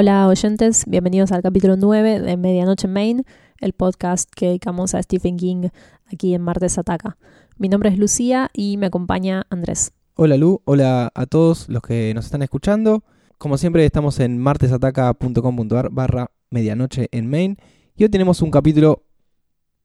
Hola oyentes, bienvenidos al capítulo 9 de Medianoche en Maine, el podcast que dedicamos a Stephen King aquí en Martes Ataca. Mi nombre es Lucía y me acompaña Andrés. Hola Lu, hola a todos los que nos están escuchando. Como siempre estamos en martesataca.com.ar barra medianoche en Maine y hoy tenemos un capítulo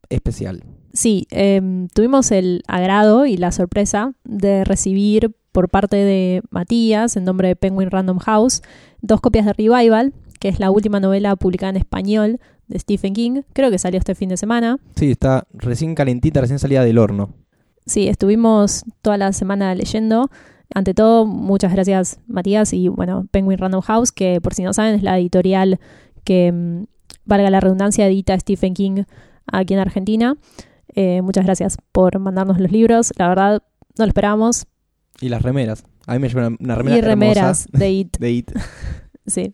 especial. Sí, em, tuvimos el agrado y la sorpresa de recibir por parte de Matías, en nombre de Penguin Random House, dos copias de Revival, que es la última novela publicada en español de Stephen King. Creo que salió este fin de semana. Sí, está recién calentita, recién salida del horno. Sí, estuvimos toda la semana leyendo. Ante todo, muchas gracias Matías y bueno, Penguin Random House, que por si no saben es la editorial que, mm, valga la redundancia, edita Stephen King aquí en Argentina. Eh, muchas gracias por mandarnos los libros. La verdad, no lo esperábamos. Y las remeras. A mí me llevan una remera y remeras hermosa de It. de It. Sí.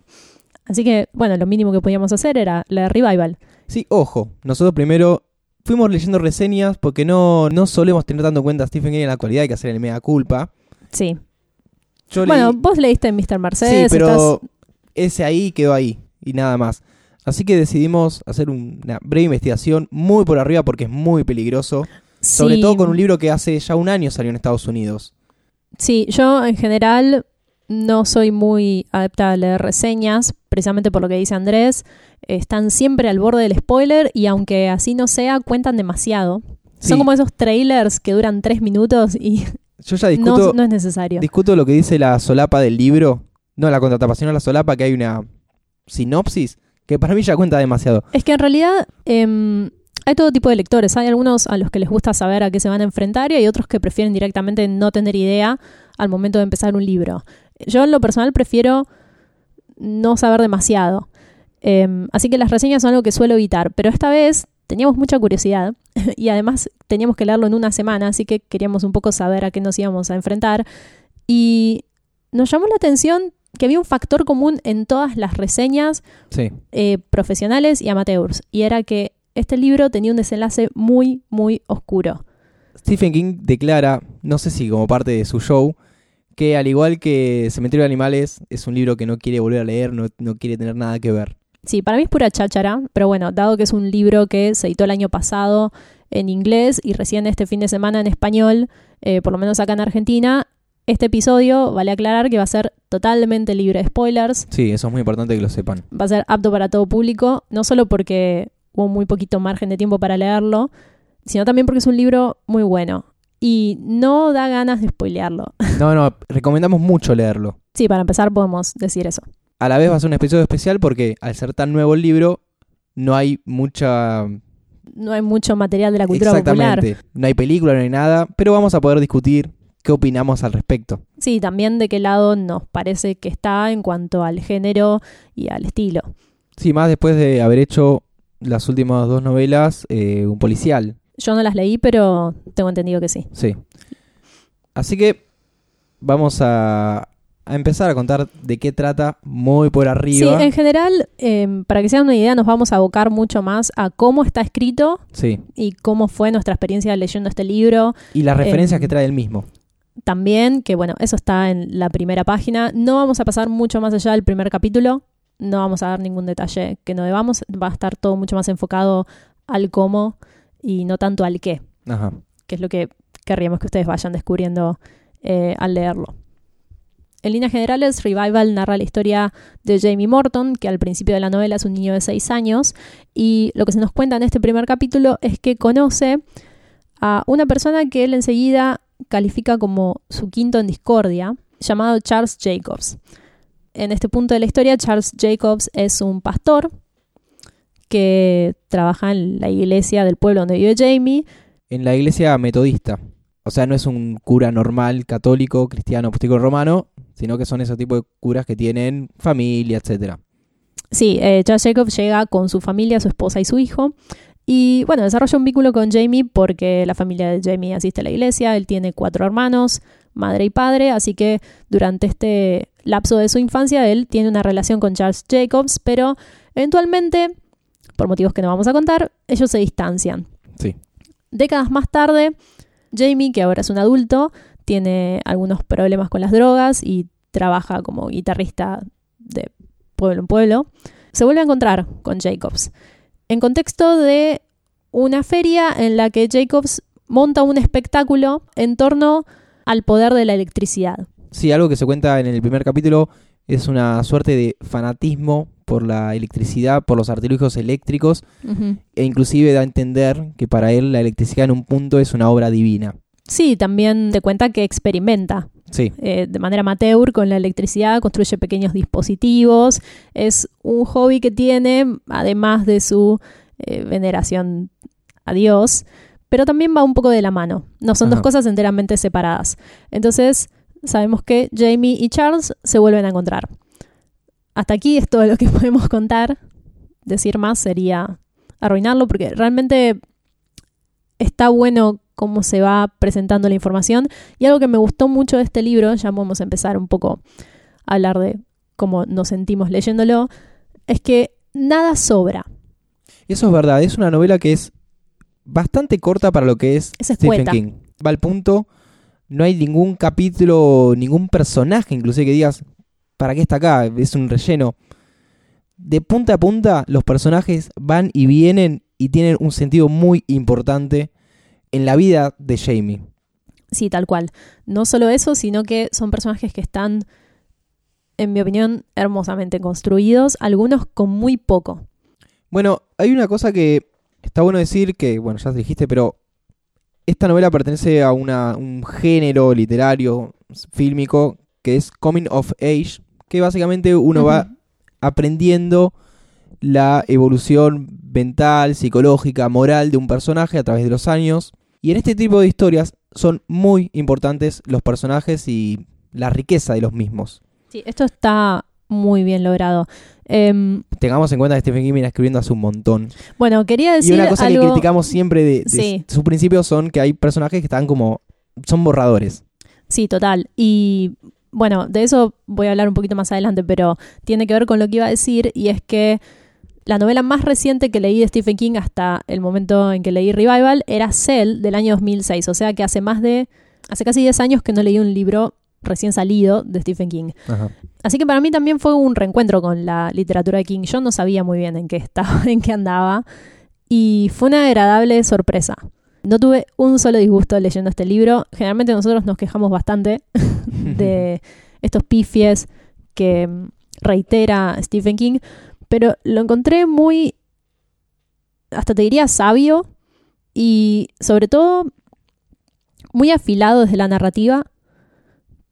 Así que, bueno, lo mínimo que podíamos hacer era la Revival. Sí, ojo, nosotros primero fuimos leyendo reseñas porque no, no solemos tener tanto en cuenta a Stephen King en la actualidad, hay que hacer el mega culpa. Sí. Yo bueno, leí- vos leíste Mr. sí, Mercedes. pero estás- ese ahí quedó ahí y nada más. Así que decidimos hacer una breve investigación muy por arriba porque es muy peligroso. Sobre Sí. todo con un libro que hace ya un año salió en Estados Unidos. Sí, yo en general no soy muy adepta a leer reseñas, precisamente por lo que dice Andrés. Están siempre al borde del spoiler y aunque así no sea, cuentan demasiado. Sí, Son como esos trailers que duran tres minutos y yo ya discuto, no es necesario. discuto lo que dice la solapa del libro. No la contratapa, sino la solapa que hay una sinopsis que para mí ya cuenta demasiado. Es que en realidad em, hay todo tipo de lectores. Hay algunos a los que les gusta saber a qué se van a enfrentar y hay otros que prefieren directamente no tener idea al momento de empezar un libro. Yo en lo personal prefiero no saber demasiado. Em, así que las reseñas son algo que suelo evitar. Pero esta vez teníamos mucha curiosidad y además teníamos que leerlo en una semana, así que queríamos un poco saber a qué nos íbamos a enfrentar. Y nos llamó la atención que había un factor común en todas las reseñas Sí. eh, profesionales y amateurs. Y era que este libro tenía un desenlace muy, muy oscuro. Stephen King declara, no sé si como parte de su show, que al igual que Cementerio de Animales, es un libro que no quiere volver a leer, no, no quiere tener nada que ver. Sí, para mí es pura cháchara, pero bueno, dado que es un libro que se editó el año pasado en inglés y recién este fin de semana en español, eh, por lo menos acá en Argentina, este episodio, vale aclarar que va a ser totalmente libre de spoilers, Sí, eso es muy importante que lo sepan. va a ser apto para todo público, no solo porque hubo muy poquito margen de tiempo para leerlo, sino también porque es un libro muy bueno y no da ganas de spoilearlo. No, no, recomendamos mucho leerlo. Sí, para empezar podemos decir eso. A la vez va a ser un episodio especial porque al ser tan nuevo el libro, no hay mucha... No hay mucho material de la cultura popular. Exactamente. No hay película, no hay nada, pero vamos a poder discutir qué opinamos al respecto. Sí, también de qué lado nos parece que está en cuanto al género y al estilo. Sí, más después de haber hecho las últimas dos novelas, eh, un policial. Yo no las leí, pero tengo entendido que sí. Sí. Así que vamos a, a empezar a contar de qué trata muy por Sí, arriba. en general, eh, para que se una idea, nos vamos a abocar mucho más a cómo está escrito Sí. y cómo fue nuestra experiencia leyendo este libro. Y las referencias Em, que trae el mismo. También, que bueno, eso está en la primera página. No vamos a pasar mucho más allá del primer capítulo. No vamos a dar ningún detalle que no debamos. Va a estar todo mucho más enfocado al cómo y no tanto al qué, Ajá. que es lo que querríamos que ustedes vayan descubriendo eh, al leerlo. En líneas generales, Revival narra la historia de Jamie Morton, que al principio de la novela es un niño de 6 años, y lo que se nos cuenta en este primer capítulo es que conoce a una persona que él enseguida califica como su quinto en discordia, llamado Charles Jacobs. En este punto de la historia, Charles Jacobs es un pastor que trabaja en la iglesia del pueblo donde vive Jamie, En la iglesia metodista. O sea, no es un cura normal, católico, cristiano, apostólico romano, sino que son esos tipos de curas que tienen familia, etcétera. Sí, eh, Charles Jacobs llega con su familia, su esposa y su hijo. Y bueno, desarrolla un vínculo con Jamie porque la familia de Jamie asiste a la iglesia. Él tiene cuatro hermanos, madre y padre. Así que durante este lapso de su infancia, él tiene una relación con Charles Jacobs. Pero eventualmente, por motivos que no vamos a contar, ellos se distancian. Sí. Décadas más tarde, Jamie, que ahora es un adulto, tiene algunos problemas con las drogas y trabaja como guitarrista de pueblo en pueblo, se vuelve a encontrar con Jacobs. En contexto de una feria en la que Jacobs monta un espectáculo en torno al poder de la electricidad. Sí, algo que se cuenta en el primer capítulo es una suerte de fanatismo por la electricidad, por los artilugios eléctricos, e inclusive da a entender que para él la electricidad en un punto es una obra divina. Sí, también te cuenta que experimenta Sí, eh, de manera amateur con la electricidad, construye pequeños dispositivos. Es un hobby que tiene, además de su eh, veneración a Dios, pero también va un poco de la mano. No son dos cosas enteramente separadas. Entonces, sabemos que Jamie y Charles se vuelven a encontrar. Hasta aquí es todo lo que podemos contar. Decir más sería arruinarlo, porque realmente está bueno cómo se va presentando la información. Y algo que me gustó mucho de este libro, ya vamos a empezar un poco a hablar de cómo nos sentimos leyéndolo, es que nada sobra. eso es verdad. Es una novela que es bastante corta para lo que es, Es Stephen. King. Va al punto, no hay ningún capítulo, ningún personaje, inclusive que digas, ¿para qué está acá? Es un relleno. De punta a punta, los personajes van y vienen y tienen un sentido muy importante en la vida de Jamie. Sí, tal cual. No solo eso, sino que son personajes que están, en mi opinión, hermosamente construidos, algunos con muy poco. Bueno, hay una cosa que está bueno decir que, bueno, ya te dijiste, pero esta novela pertenece a una- un género literario, fílmico, que es Coming of Age, que básicamente uno va aprendiendo la evolución mental, psicológica, moral de un personaje a través de los años. Y en este tipo de historias son muy importantes los personajes y la riqueza de los mismos. Sí, esto está muy bien logrado. Em, Tengamos en cuenta que Stephen King viene escribiendo hace un montón. bueno, quería decir Y una cosa algo... que criticamos siempre de, de Sí. sus principios son que hay personajes que están como. son borradores. Sí, total. Y bueno, de eso voy a hablar un poquito más adelante, pero tiene que ver con lo que iba a decir y es que la novela más reciente que leí de Stephen King hasta el momento en que leí Revival era Cell del año 2006, o sea que hace más de hace casi 10 años que no leí un libro recién salido de Stephen King. Ajá. Así que para mí también fue un reencuentro con la literatura de King. Yo no sabía muy bien en qué estaba, en qué andaba y fue una agradable sorpresa. No tuve un solo disgusto leyendo este libro. Generalmente nosotros nos quejamos bastante de estos pifies que mm, reitera Stephen King, pero lo encontré muy, hasta te diría sabio y sobre todo muy afilado desde la narrativa,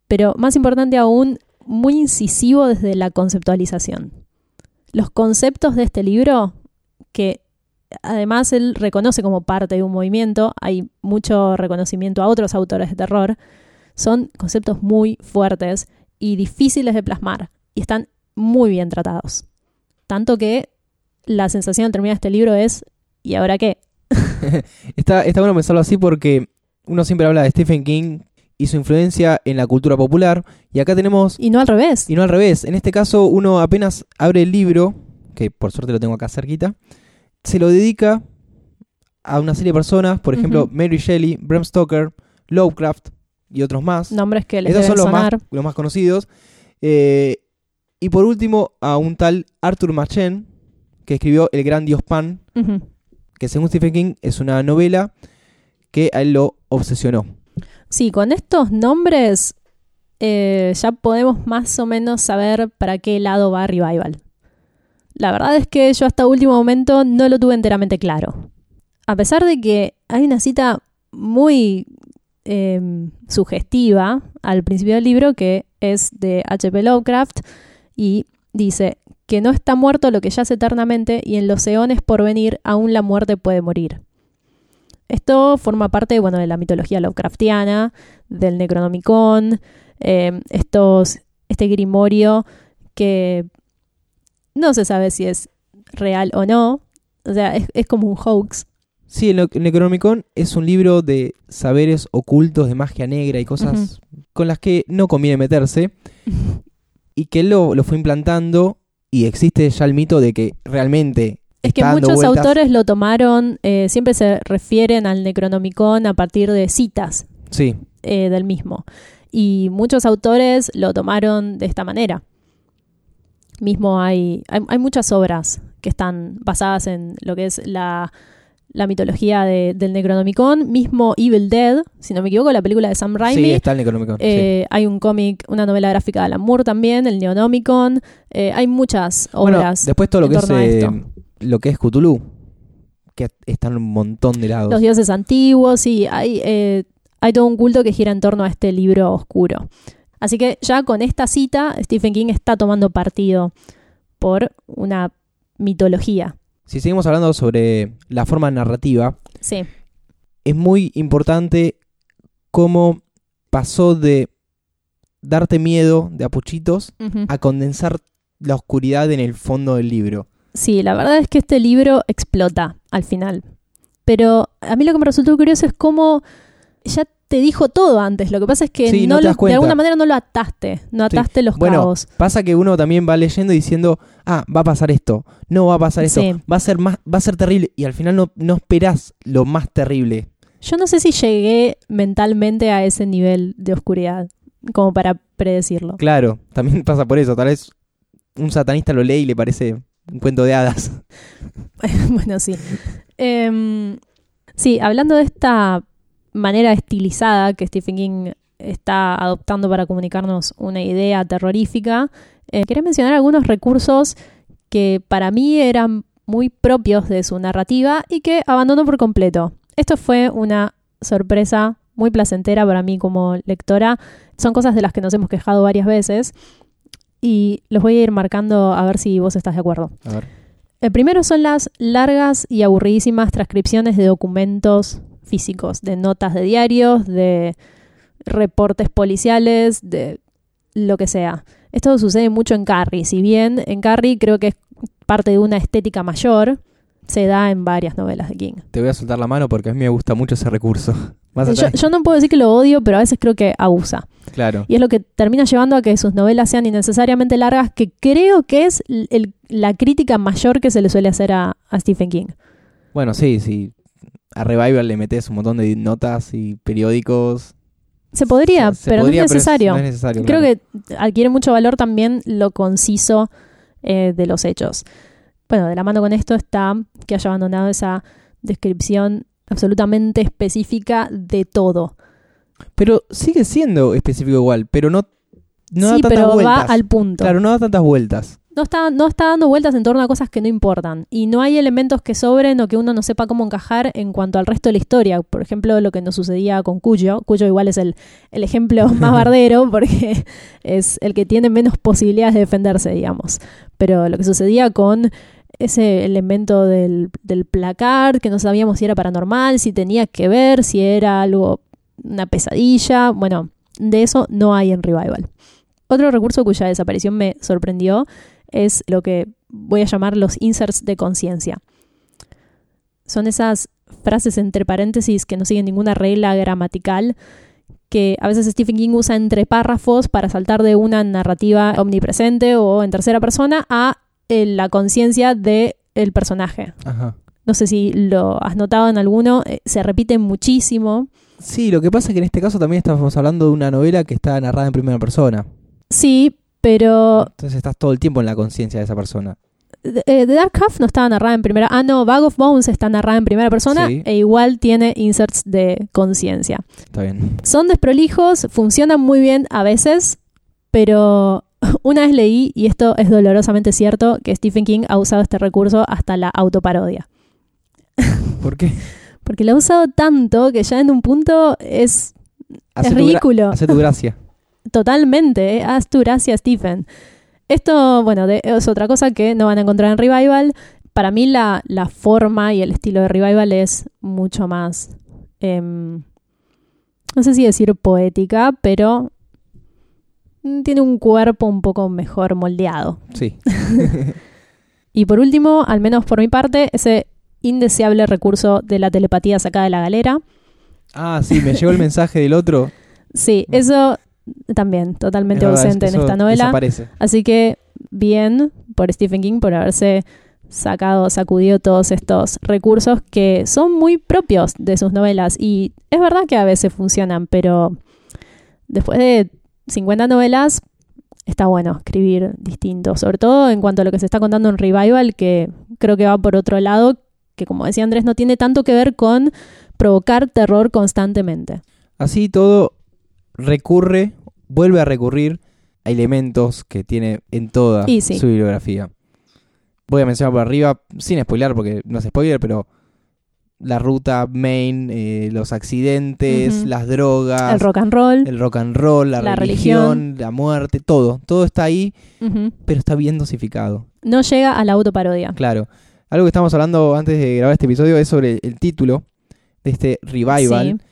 pero más importante aún, muy incisivo desde la conceptualización. Los conceptos de este libro, que además él reconoce como parte de un movimiento, hay mucho reconocimiento a otros autores de terror, son conceptos muy fuertes y difíciles de plasmar y están muy bien tratados. Tanto que la sensación al terminar este libro es ¿y ahora qué? Está, está bueno pensarlo así porque uno siempre habla de Stephen King y su influencia en la cultura popular. Y acá tenemos. Y no al revés. Y no al revés. En este caso, uno apenas abre el libro, que por suerte lo tengo acá cerquita, se lo dedica a una serie de personas, por ejemplo. Mary Shelley, Bram Stoker, Lovecraft y otros más. Nombres que les Esos deben son los más, sonar. los más conocidos. Eh, y por último, a un tal Arthur Machen, que escribió El Gran Dios Pan, que según Stephen King es una novela que a él lo obsesionó. Sí, con estos nombres eh, ya podemos más o menos saber para qué lado va Revival. La verdad es que yo hasta último momento no lo tuve enteramente claro. A pesar de que hay una cita muy eh, sugestiva al principio del libro que es de H.P. Lovecraft y dice que no está muerto lo que yace eternamente y en los eones por venir aún la muerte puede morir. Esto forma parte bueno, de la mitología Lovecraftiana, del Necronomicon, eh, estos, este grimorio que no se sabe si es real o no, o sea, es, es como un hoax. Sí, el Ne- Necronomicon es un libro de saberes ocultos, de magia negra y cosas con las que no conviene meterse. Y que él lo, lo fue implantando y existe ya el mito de que realmente Es que muchos vueltas. autores lo tomaron, eh, siempre se refieren al Necronomicon a partir de citas Sí, eh, del mismo. Y muchos autores lo tomaron de esta manera. Mismo hay, hay, hay muchas obras que están basadas en lo que es la, la mitología de- del Necronomicon. Mismo Evil Dead, si no me equivoco, la película de Sam Raimi. Sí, está el Necronomicon. sí. Eh, Hay un cómic, una novela gráfica de Alan Moore también, el Neonomicon. Eh, hay muchas Bueno, obras. después todo lo en que es lo que es Cthulhu, que está en un montón de lados. Los dioses antiguos, sí, hay, eh, hay todo un culto que gira en torno a este libro oscuro. Así que ya con esta cita, Stephen King está tomando partido por una mitología. Si seguimos hablando sobre la forma narrativa, Sí, es muy importante cómo pasó de darte miedo de apuchitos a condensar la oscuridad en el fondo del libro. Sí, la verdad es que este libro explota al final. Pero a mí lo que me resultó curioso es cómo ya te dijo todo antes. Lo que pasa es que Sí, no lo- de alguna manera no lo ataste, no Sí. ataste los Bueno, cabos. Pasa que uno también va leyendo y diciendo, ah, va a pasar esto, no va a pasar esto, Sí. va a ser más, va a ser terrible, y al final no, no esperás lo más terrible. Yo no sé si llegué mentalmente a ese nivel de oscuridad como para predecirlo. Claro, también pasa por eso, tal vez un satanista lo lee y le parece un cuento de hadas. bueno, sí. Em, sí, hablando de esta manera estilizada que Stephen King está adoptando para comunicarnos una idea terrorífica, eh, quería mencionar algunos recursos que para mí eran muy propios de su narrativa y que abandonó por completo. Esto fue una sorpresa muy placentera para mí como lectora. Son cosas de las que nos hemos quejado varias veces y los voy a ir marcando a ver si vos estás de acuerdo. A ver. El primero son las largas y aburridísimas transcripciones de documentos físicos, de notas de diarios, de reportes policiales, de lo que sea. Esto sucede mucho en Carrie. Si bien en Carrie creo que es parte de una estética mayor, se da en varias novelas de King. Te voy a soltar la mano porque a mí me gusta mucho ese recurso. Más Yo, no puedo decir que lo odio, pero a veces creo que abusa. Claro. Y es lo que termina llevando a que sus novelas sean innecesariamente largas, que creo que es el- la crítica mayor que se le suele hacer a, a Stephen King. Bueno, sí, sí. A Revival le metes un montón de notas y periódicos. Se podría, Se pero podría, no es necesario. no es necesario, Creo claro. que adquiere mucho valor también lo conciso eh, de los hechos. Bueno, de la mano con esto está que haya abandonado esa descripción absolutamente específica de todo. Pero sigue siendo específico igual, pero no, no sí, da tantas pero vueltas. va al punto. Claro, no da tantas vueltas. No, está, no está dando vueltas en torno a cosas que no importan. Y no hay elementos que sobren o que uno no sepa cómo encajar en cuanto al resto de la historia. Por ejemplo, lo que nos sucedía con Cuyo. Cuyo igual es el, el ejemplo más bardero porque es el que tiene menos posibilidades de defenderse, digamos. Pero lo que sucedía con ese elemento del, del placar, que no sabíamos si era paranormal, si tenía que ver, si era algo, una pesadilla. Bueno, de eso no hay en Revival. Otro recurso cuya desaparición me sorprendió es lo que voy a llamar los inserts de conciencia. Son esas frases entre paréntesis que no siguen ninguna regla gramatical que a veces Stephen King usa entre párrafos para saltar de una narrativa omnipresente o en tercera persona a la conciencia del personaje. Ajá. No sé si lo has notado en alguno, eh, se repite muchísimo. Sí, lo que pasa es que en este caso también estamos hablando de una novela que está narrada en primera persona. Sí, pero Entonces estás todo el tiempo en la conciencia de esa persona. eh, The Dark Half no estaba narrada en primera. Ah, no, Bag of Bones está narrada en primera persona Sí. e igual tiene inserts de conciencia. Está bien. Son desprolijos, funcionan muy bien a veces, pero una vez leí, y esto es dolorosamente cierto, que Stephen King ha usado este recurso hasta la autoparodia. ¿Por qué? Porque lo ha usado tanto que ya en un punto es, Hace es ridículo. Hace tu gracia. Totalmente, ¿eh? haz tu gracia, Stephen. Esto, bueno, de- es otra cosa que no van a encontrar en Revival. Para mí la, la forma y el estilo de Revival es mucho más, em, no sé si decir poética, pero tiene un cuerpo un poco mejor moldeado. Sí. Y por último, al menos por mi parte, ese indeseable recurso de la telepatía sacada de la galera. Ah, sí, me llegó el mensaje del otro. Sí, Mm. eso también totalmente Es ausente en esta novela. Desaparece. Así que bien por Stephen King por haberse sacado, sacudido todos estos recursos que son muy propios de sus novelas. Y es verdad que a veces funcionan, pero después de 50 novelas, está bueno escribir distinto, sobre todo en cuanto a lo que se está contando en Revival, que creo que va por otro lado, que como decía Andrés, no tiene tanto que ver con provocar terror constantemente. Así todo recurre, vuelve a recurrir a elementos que tiene en toda sí. su bibliografía. Voy a mencionar por arriba, sin spoiler, porque no es spoiler, pero la ruta main, eh, los accidentes, las drogas, El rock and roll. el rock and roll, la, La religión, la muerte, todo. Todo está ahí, pero está bien dosificado. No llega a la autoparodia. Claro. Algo que estamos hablando antes de grabar este episodio es sobre el título de este revival, Sí.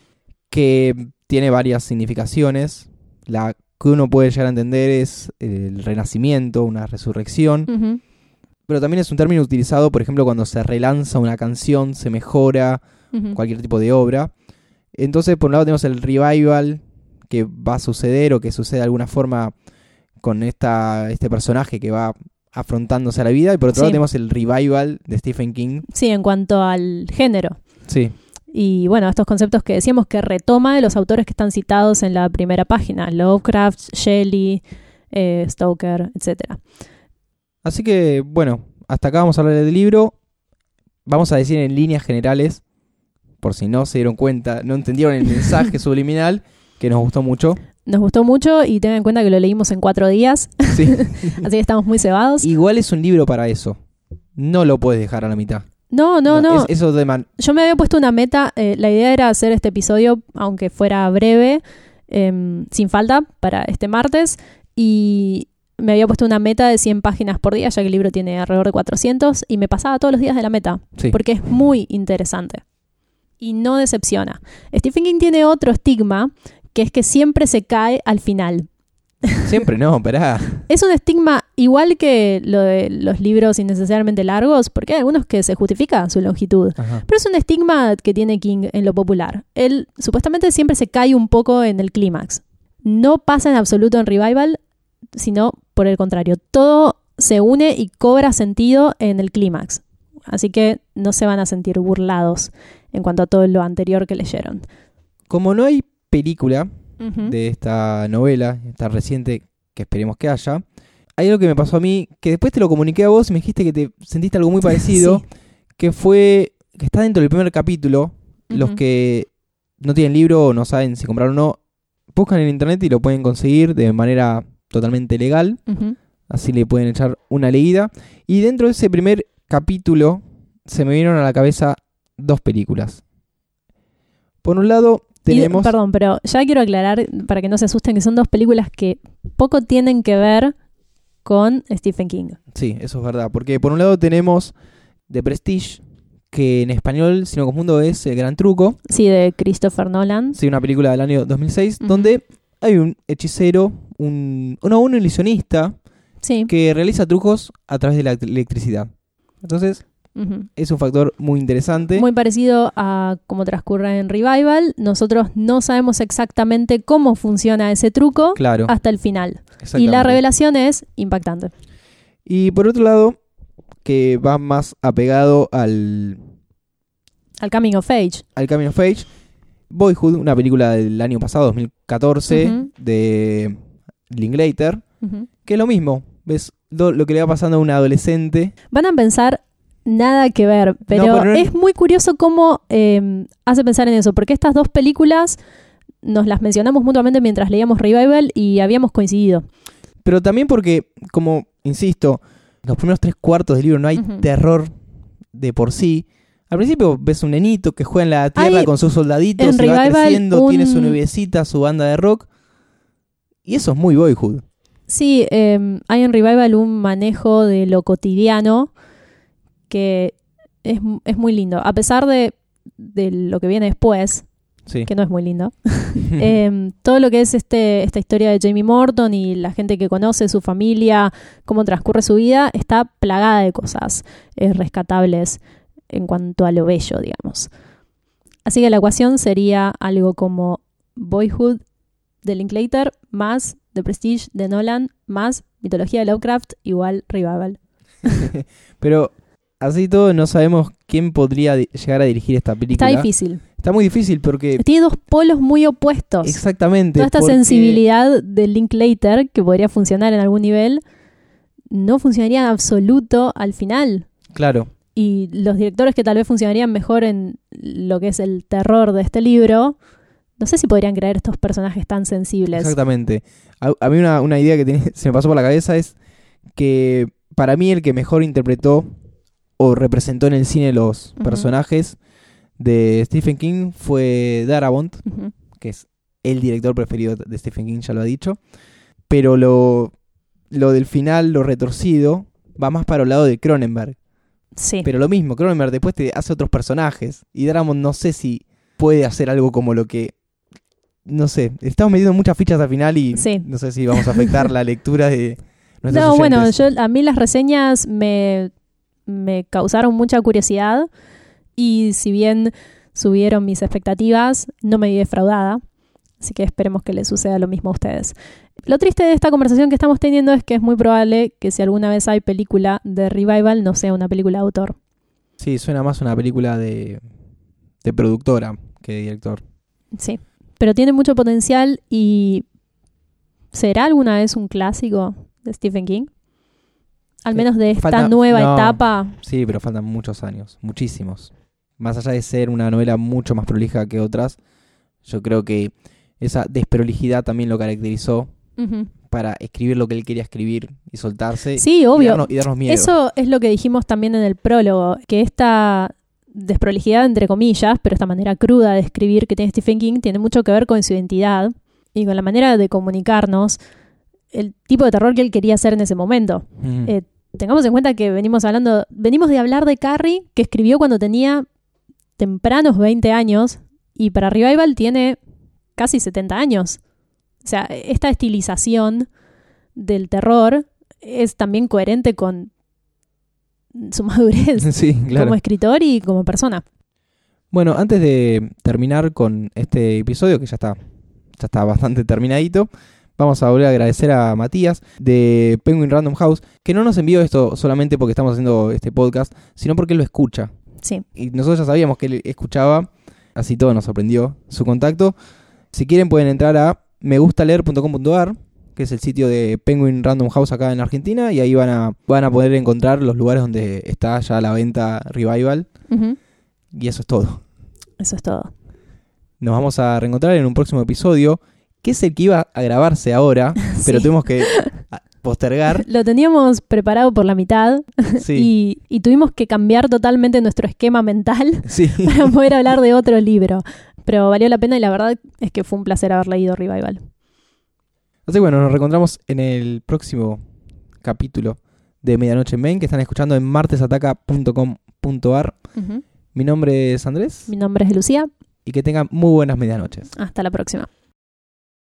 que tiene varias significaciones. La que uno puede llegar a entender es el renacimiento, una resurrección, Ujú. Pero también es un término utilizado, por ejemplo, cuando se relanza una canción, se mejora cualquier tipo de obra. Entonces, por un lado tenemos el revival que va a suceder o que sucede de alguna forma con esta, este personaje que va afrontándose a la vida, y por otro Sí. lado tenemos el revival de Stephen King. Sí, en cuanto al género. Sí, Y bueno, estos conceptos que decíamos que retoma de los autores que están citados en la primera página, Lovecraft, Shelley, eh, Stoker, etc. Así que, bueno, hasta acá vamos a hablar del libro. Vamos a decir en líneas generales, por si no se dieron cuenta, no entendieron el mensaje subliminal, que nos gustó mucho. Nos gustó mucho y ten en cuenta que lo leímos en cuatro días, Sí. así que estamos muy cebados. Igual es un libro para eso. No lo puedes dejar a la mitad. No, no, no. es- eso de man- Yo me había puesto una meta, eh, la idea era hacer este episodio, aunque fuera breve, em, sin falta, para este martes, y me había puesto una meta de 100 páginas por día, ya que el libro tiene alrededor de 400, y me pasaba todos los días de la meta, sí. porque es muy interesante. Y no decepciona. Stephen King tiene otro estigma, que es que siempre se cae al final. Siempre no, pará. Es un estigma igual que lo de los libros innecesariamente largos, porque hay algunos que se justifica su longitud. Ajá. Pero es un estigma que tiene King en lo popular. Él supuestamente siempre se cae un poco en el clímax. No pasa en absoluto en Revival, sino por el contrario. Todo se une y cobra sentido en el clímax. Así que no se van a sentir burlados en cuanto a todo lo anterior que leyeron. Como no hay película de esta novela, esta reciente, que esperemos que haya, hay algo que me pasó a mí, que después te lo comuniqué a vos y me dijiste que te sentiste algo muy parecido, Sí. que fue, que está dentro del primer capítulo, los que no tienen libro o no saben si comprar o no, buscan en internet y lo pueden conseguir de manera totalmente legal, así le pueden echar una leída. Y dentro de ese primer capítulo se me vinieron a la cabeza dos películas. Por un lado, Y- tenemos... perdón, pero ya quiero aclarar para que no se asusten que son dos películas que poco tienen que ver con Stephen King. Sí, eso es verdad. Porque por un lado tenemos The Prestige, que en español, si no confundo, es El Gran Truco. Sí, de Christopher Nolan. Sí, una película del año 2006, Ujú. donde hay un hechicero, un, no, un ilusionista, Sí. que realiza trucos a través de la electricidad. Entonces, es un factor muy interesante. Muy parecido a cómo transcurre en Revival. Nosotros no sabemos exactamente cómo funciona ese truco claro. hasta el final. Y la revelación es impactante. Y por otro lado, que va más apegado al, Al Coming of Age. al Coming of Age, Boyhood, una película del año pasado, 2014, Ujú. de Linklater, que es lo mismo. Ves lo, lo que le va pasando a un adolescente. Van a pensar nada que ver, pero, pero no- es muy curioso cómo eh, hace pensar en eso, porque estas dos películas nos las mencionamos mutuamente mientras leíamos Revival y habíamos coincidido. Pero también porque, como insisto, los primeros tres cuartos del libro no hay terror de por sí. Al principio ves un nenito que juega en la tierra Hay con sus soldaditos y va creciendo, tiene su nuevecita, su banda de rock. Y eso es muy boyhood. Sí, eh, hay en Revival un manejo de lo cotidiano que es, es muy lindo. A pesar de, de lo que viene después, Sí. que no es muy lindo, eh, todo lo que es este, esta historia de Jamie Morton y la gente que conoce, su familia, cómo transcurre su vida, está plagada de cosas eh, rescatables en cuanto a lo bello, digamos. Así que la ecuación sería algo como Boyhood de Linklater más The Prestige de Nolan más mitología de Lovecraft igual Revival. Pero así todo no sabemos quién podría llegar a dirigir esta película. Está difícil. Está muy difícil porque... Tiene dos polos muy opuestos. Exactamente. Toda esta porque- sensibilidad de Linklater, que podría funcionar en algún nivel, no funcionaría en absoluto al final. Claro, Y los directores que tal vez funcionarían mejor en lo que es el terror de este libro, no sé si podrían crear estos personajes tan sensibles. exactamente. A, a mí una, una idea que se me pasó por la cabeza es que para mí el que mejor interpretó o representó en el cine los personajes de Stephen King fue Darabont, que es el director preferido de Stephen King, ya lo ha dicho. Pero lo, lo del final, lo retorcido, va más para el lado de Cronenberg. Sí. Pero lo mismo, Cronenberg después te hace otros personajes. Y Darabont no sé si puede hacer algo como lo que. No sé, estamos metiendo muchas fichas al final y Sí. no sé si vamos a afectar la lectura de nuestros No, bueno, yo, a mí las reseñas me, me causaron mucha curiosidad y si bien subieron mis expectativas, no me vi defraudada. Así que esperemos que les suceda lo mismo a ustedes. Lo triste de esta conversación que estamos teniendo es que es muy probable que si alguna vez hay película de revival no sea una película de autor. Sí, suena más una película de, de productora que de director. Sí. Pero tiene mucho potencial y ¿será alguna vez un clásico de Stephen King? Al menos de esta falta- nueva no. etapa. Sí, pero faltan muchos años, muchísimos. Más allá de ser una novela mucho más prolija que otras, yo creo que esa desprolijidad también lo caracterizó para escribir lo que él quería escribir y soltarse. Sí, y obvio. darnos, y darnos miedo. Eso es lo que dijimos también en el prólogo, que esta desprolijidad, entre comillas, pero esta manera cruda de escribir que tiene Stephen King tiene mucho que ver con su identidad y con la manera de comunicarnos el tipo de terror que él quería hacer en ese momento. Mm. eh, Tengamos en cuenta que venimos hablando, venimos de hablar de Carrie, que escribió cuando tenía tempranos 20 años, y para Revival tiene casi 70 años. O sea, esta estilización del terror es también coherente con su madurez sí, claro. como escritor y como persona. Bueno, antes de terminar con este episodio, que ya está, ya está bastante terminadito, vamos a volver a agradecer a Matías de Penguin Random House, que no nos envió esto solamente porque estamos haciendo este podcast, sino porque él lo escucha. Sí, Y nosotros ya sabíamos que él escuchaba, así todo nos sorprendió su contacto. Si quieren pueden entrar a megustaleer.com.ar, que es el sitio de Penguin Random House acá en Argentina, y ahí van a, van a poder encontrar los lugares donde está ya la venta Revival, y eso es todo. eso es todo. Nos vamos a reencontrar en un próximo episodio, que es el que iba a grabarse ahora, pero tuvimos que a- postergar. Lo teníamos preparado por la mitad Sí, y, y tuvimos que cambiar totalmente nuestro esquema mental sí. para poder hablar de otro libro. Pero valió la pena y la verdad es que fue un placer haber leído Revival. Así que bueno, nos reencontramos en el próximo capítulo de Medianoche en Main, que están escuchando en martesataca.com.ar. Ujú. Mi nombre es Andrés Mi nombre es Lucía. y que tengan muy buenas medianoches. Hasta la próxima.